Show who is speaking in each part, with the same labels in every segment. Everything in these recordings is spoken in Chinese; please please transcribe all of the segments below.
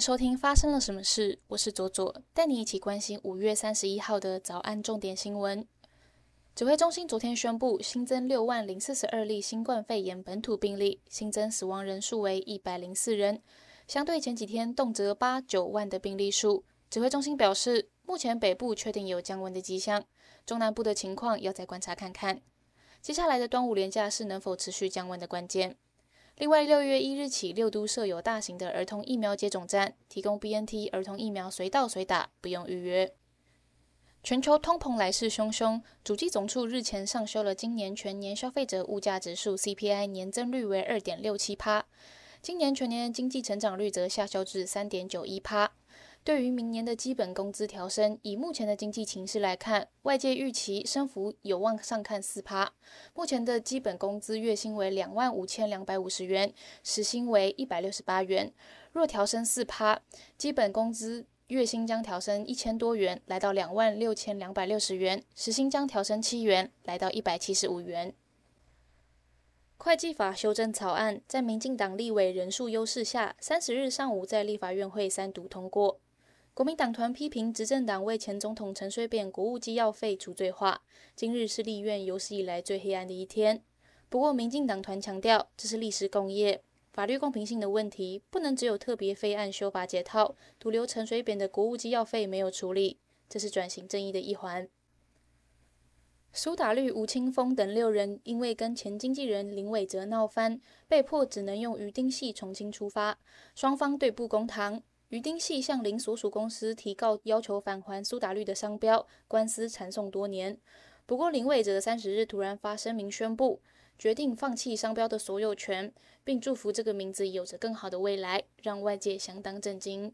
Speaker 1: 收听发生了什么事，我是左左，带你一起关心五月三十一号的早安重点新闻。指挥中心昨天宣布新增六万零四十二例新冠肺炎本土病例，新增死亡人数为一百零四人，相对前几天动辄八九万的病例数。指挥中心表示，目前北部确定有降温的迹象，中南部的情况要再观察看看。接下来的端午连假是能否持续降温的关键。另外，六月一日起，六都设有大型的儿童疫苗接种站，提供 BNT 儿童疫苗随到随打，不用预约。全球通膨来势汹汹，主机总处日前上修了今年全年消费者物价指数 CPI 年增率为二点六七帕，今年全年经济成长率则下修至三点九一帕。对于明年的基本工资调升，以目前的经济情势来看，外界预期升幅有望上看四趴。目前的基本工资月薪为两万五千两百五十元，时薪为一百六十八元。若调升四趴，基本工资月薪将调升一千多元，来到两万六千两百六十元，时薪将调升七元，来到一百七十五元。会计法修正草案在民进党立委人数优势下，三十日上午在立法院会三读通过。国民党团批评执政党为前总统陈水扁国务机要费除罪化，今日是立院有史以来最黑暗的一天。不过，民进党团强调这是历史共业，法律公平性的问题不能只有特别非案修法解套，独留陈水扁的国务机要费没有处理，这是转型正义的一环。苏打绿、吴青峰等六人因为跟前经纪人林伟哲闹翻，被迫只能用鱼丁系重新出发，双方对簿公堂。于丁系向林所属公司提告，要求返还苏打绿的商标，官司缠讼多年。不过林伟则三十日突然发声明宣布，决定放弃商标的所有权，并祝福这个名字有着更好的未来，让外界相当震惊。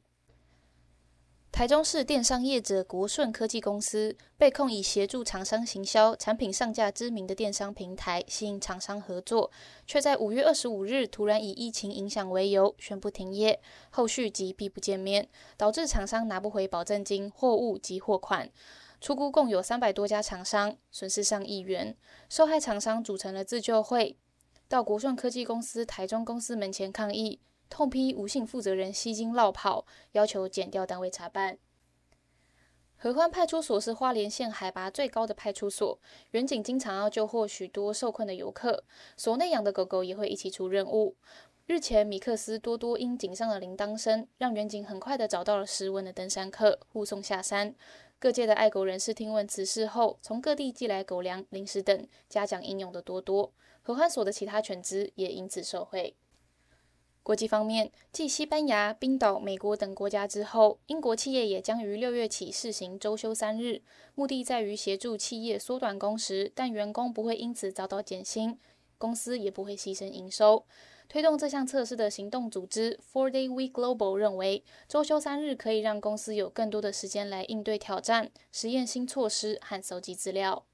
Speaker 1: 台中市电商业者国顺科技公司被控以协助厂商行销产品上架知名的电商平台，吸引厂商合作，却在五月二十五日突然以疫情影响为由宣布停业，后续即闭不见面，导致厂商拿不回保证金、货物及货款。出估共有三百多家厂商，损失上亿元。受害厂商组成了自救会，到国顺科技公司台中公司门前抗议。痛批吴姓负责人吸金落跑，要求减掉单位查办。合欢派出所是花莲县海拔最高的派出所，远警经常要救获许多受困的游客，所内养的狗狗也会一起出任务。日前，米克斯多多因警上的铃铛声，让远警很快的找到了失温的登山客，护送下山。各界的爱狗人士听闻此事后，从各地寄来狗粮、零食等，嘉奖英勇的多多。合欢所的其他犬只也因此受惠。国际方面，继西班牙、冰岛、美国等国家之后，英国企业也将于六月起试行周休三日，目的在于协助企业缩短工时，但员工不会因此遭到减薪，公司也不会牺牲营收。推动这项测试的行动组织 Four Day Week Global 认为，周休三日可以让公司有更多的时间来应对挑战、实验新措施和搜集资料。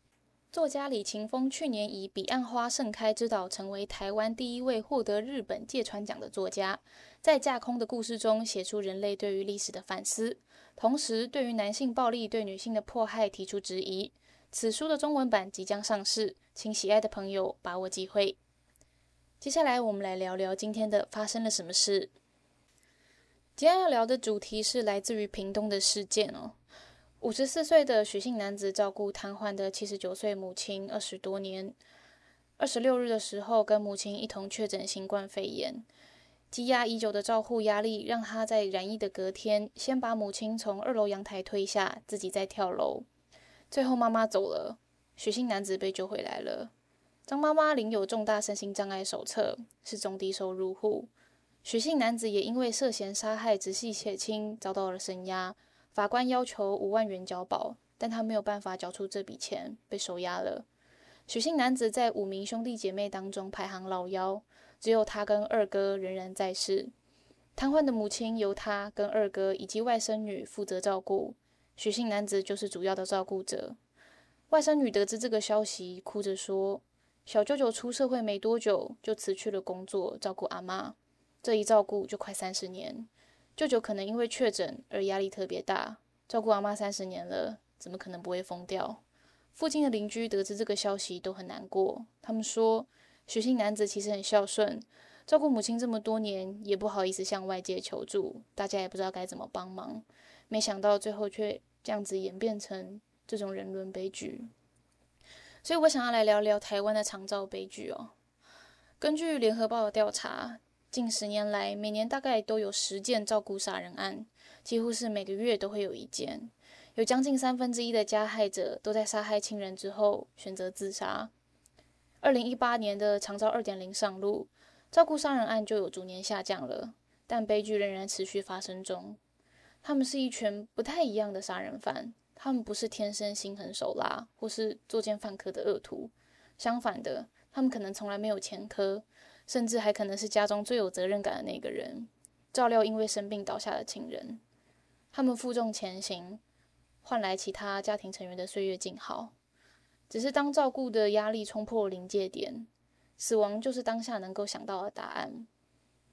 Speaker 1: 作家李勤峰去年以《彼岸花盛开之岛》成为台湾第一位获得日本芥川奖的作家，在架空的故事中写出人类对于历史的反思，同时对于男性暴力对女性的迫害提出质疑。此书的中文版即将上市，请喜爱的朋友把握机会。接下来我们来聊聊今天的发生了什么事。今天要聊的主题是来自于屏东的事件哦。五十四岁的许姓男子照顾瘫痪的七十九岁母亲二十多年。二十六日的时候，跟母亲一同确诊新冠肺炎，积压已久的照护压力让他在染疫的隔天，先把母亲从二楼阳台推下，自己再跳楼。最后妈妈走了，许姓男子被救回来了。张妈妈领有重大身心障碍手册，是中低收入户。许姓男子也因为涉嫌杀害直系血亲，遭到了声押。法官要求五万元交保，但他没有办法缴出这笔钱，被收押了。许姓男子在五名兄弟姐妹当中排行老幺，只有他跟二哥仍然在世。瘫痪的母亲由他跟二哥以及外甥女负责照顾，许姓男子就是主要的照顾者。外甥女得知这个消息，哭着说：“小舅舅出社会没多久，就辞去了工作，照顾阿妈，这一照顾就快三十年。”舅舅可能因为确诊而压力特别大，照顾阿妈三十年了，怎么可能不会疯掉？附近的邻居得知这个消息都很难过。他们说，许姓男子其实很孝顺，照顾母亲这么多年，也不好意思向外界求助，大家也不知道该怎么帮忙。没想到最后却这样子演变成这种人伦悲剧。所以我想要来聊聊台湾的长照悲剧哦。根据联合报的调查，近十年来每年大概都有十件照顾杀人案，几乎是每个月都会有一件。有将近三分之一的加害者都在杀害亲人之后选择自杀。二零一八年的长照二点零上路。照顾杀人案就有逐年下降了，但悲剧仍然持续发生中。他们是一群不太一样的杀人犯，他们不是天生心狠手辣或是作奸犯科的恶徒，相反的，他们可能从来没有前科，甚至还可能是家中最有责任感的那个人，照料因为生病倒下的亲人。他们负重前行，换来其他家庭成员的岁月静好。只是当照顾的压力冲破临界点。死亡就是当下能够想到的答案，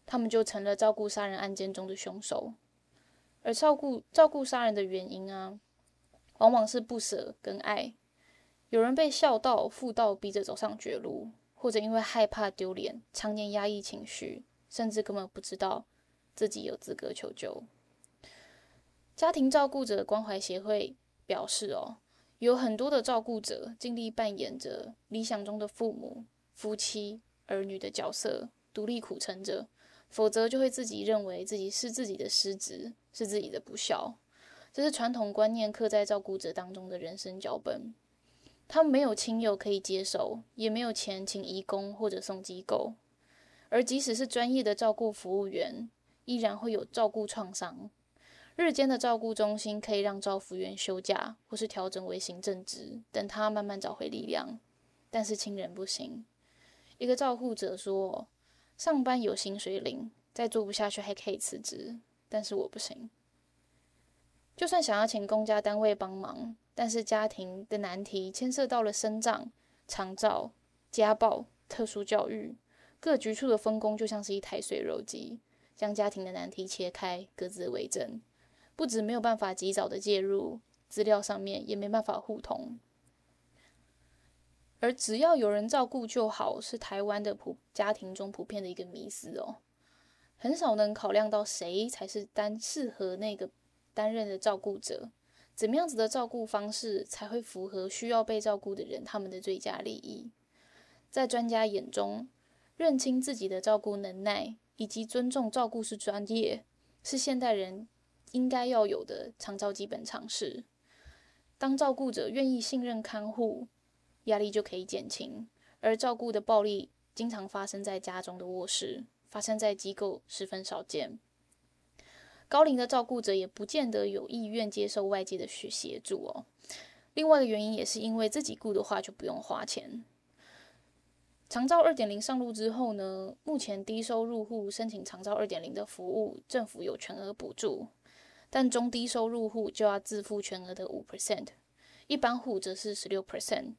Speaker 1: 他们就成了照顾杀人案件中的凶手。而照顾照顾杀人的原因啊，往往是不舍跟爱。有人被孝道、妇道逼着走上绝路，或者因为害怕丢脸，常年压抑情绪，甚至根本不知道自己有资格求救。家庭照顾者关怀协会表示，哦，有很多的照顾者尽力扮演着理想中的父母。夫妻、儿女的角色，独立苦撑着，否则就会自己认为自己是自己的失职，是自己的不孝。这是传统观念刻在照顾者当中的人生脚本。他们没有亲友可以接手，也没有钱请义工或者送机构，而即使是专业的照顾服务员，依然会有照顾创伤。日间的照顾中心可以让照服员休假，或是调整为行政职，等他慢慢找回力量。但是亲人不行。一个照护者说：“上班有薪水领，再做不下去还可以辞职，但是我不行。就算想要请公家单位帮忙，但是家庭的难题牵涉到了生长、长照、家暴、特殊教育，各局处的分工就像是一台碎肉机，将家庭的难题切开，各自为政。不止没有办法及早的介入，资料上面也没办法互通。”而只要有人照顾就好，是台湾的普家庭中普遍的一个迷思哦，很少能考量到谁才是单适合那个担任的照顾者，怎么样子的照顾方式才会符合需要被照顾的人他们的最佳利益。在专家眼中，认清自己的照顾能耐以及尊重照顾是专业，是现代人应该要有的长照基本常识。当照顾者愿意信任看护。压力就可以减轻，而照顾的暴力经常发生在家中的卧室，发生在机构十分少见。高龄的照顾者也不见得有意愿接受外界的协协助哦。另外一个原因也是因为自己雇的话就不用花钱。长照二点零上路之后呢，目前低收入户申请长照二点零的服务，政府有全额补助，但中低收入户就要自付全额的五 percent，一般户则是十六 percent。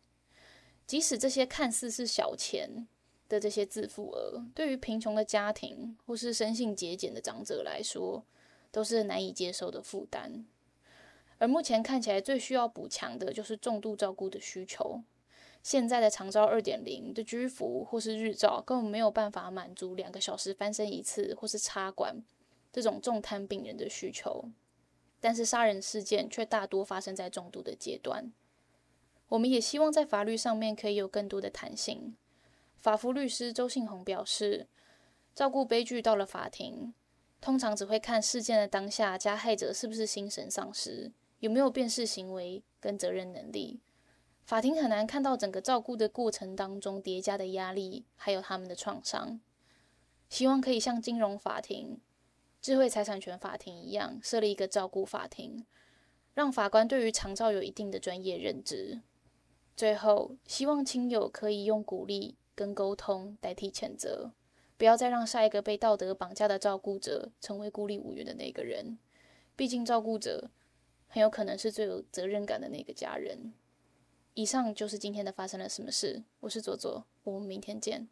Speaker 1: 即使这些看似是小钱的这些自付额，对于贫穷的家庭或是生性节俭的长者来说，都是难以接受的负担。而目前看起来最需要补强的就是重度照顾的需求。现在的长照二点零的居服或是日照，根本没有办法满足两个小时翻身一次或是插管这种重瘫病人的需求。但是杀人事件却大多发生在重度的阶段。我们也希望在法律上面可以有更多的弹性。法服律师周信宏表示，照顾悲剧到了法庭，通常只会看事件的当下，加害者是不是心神丧失，有没有辨识行为跟责任能力。法庭很难看到整个照顾的过程当中叠加的压力，还有他们的创伤。希望可以像金融法庭、智慧财产权法庭一样，设立一个照顾法庭，让法官对于长照有一定的专业认知。最后，希望亲友可以用鼓励跟沟通代替谴责，不要再让下一个被道德绑架的照顾者成为孤立无援的那个人。毕竟，照顾者很有可能是最有责任感的那个家人。以上就是今天的发生了什么事。我是左左，我们明天见。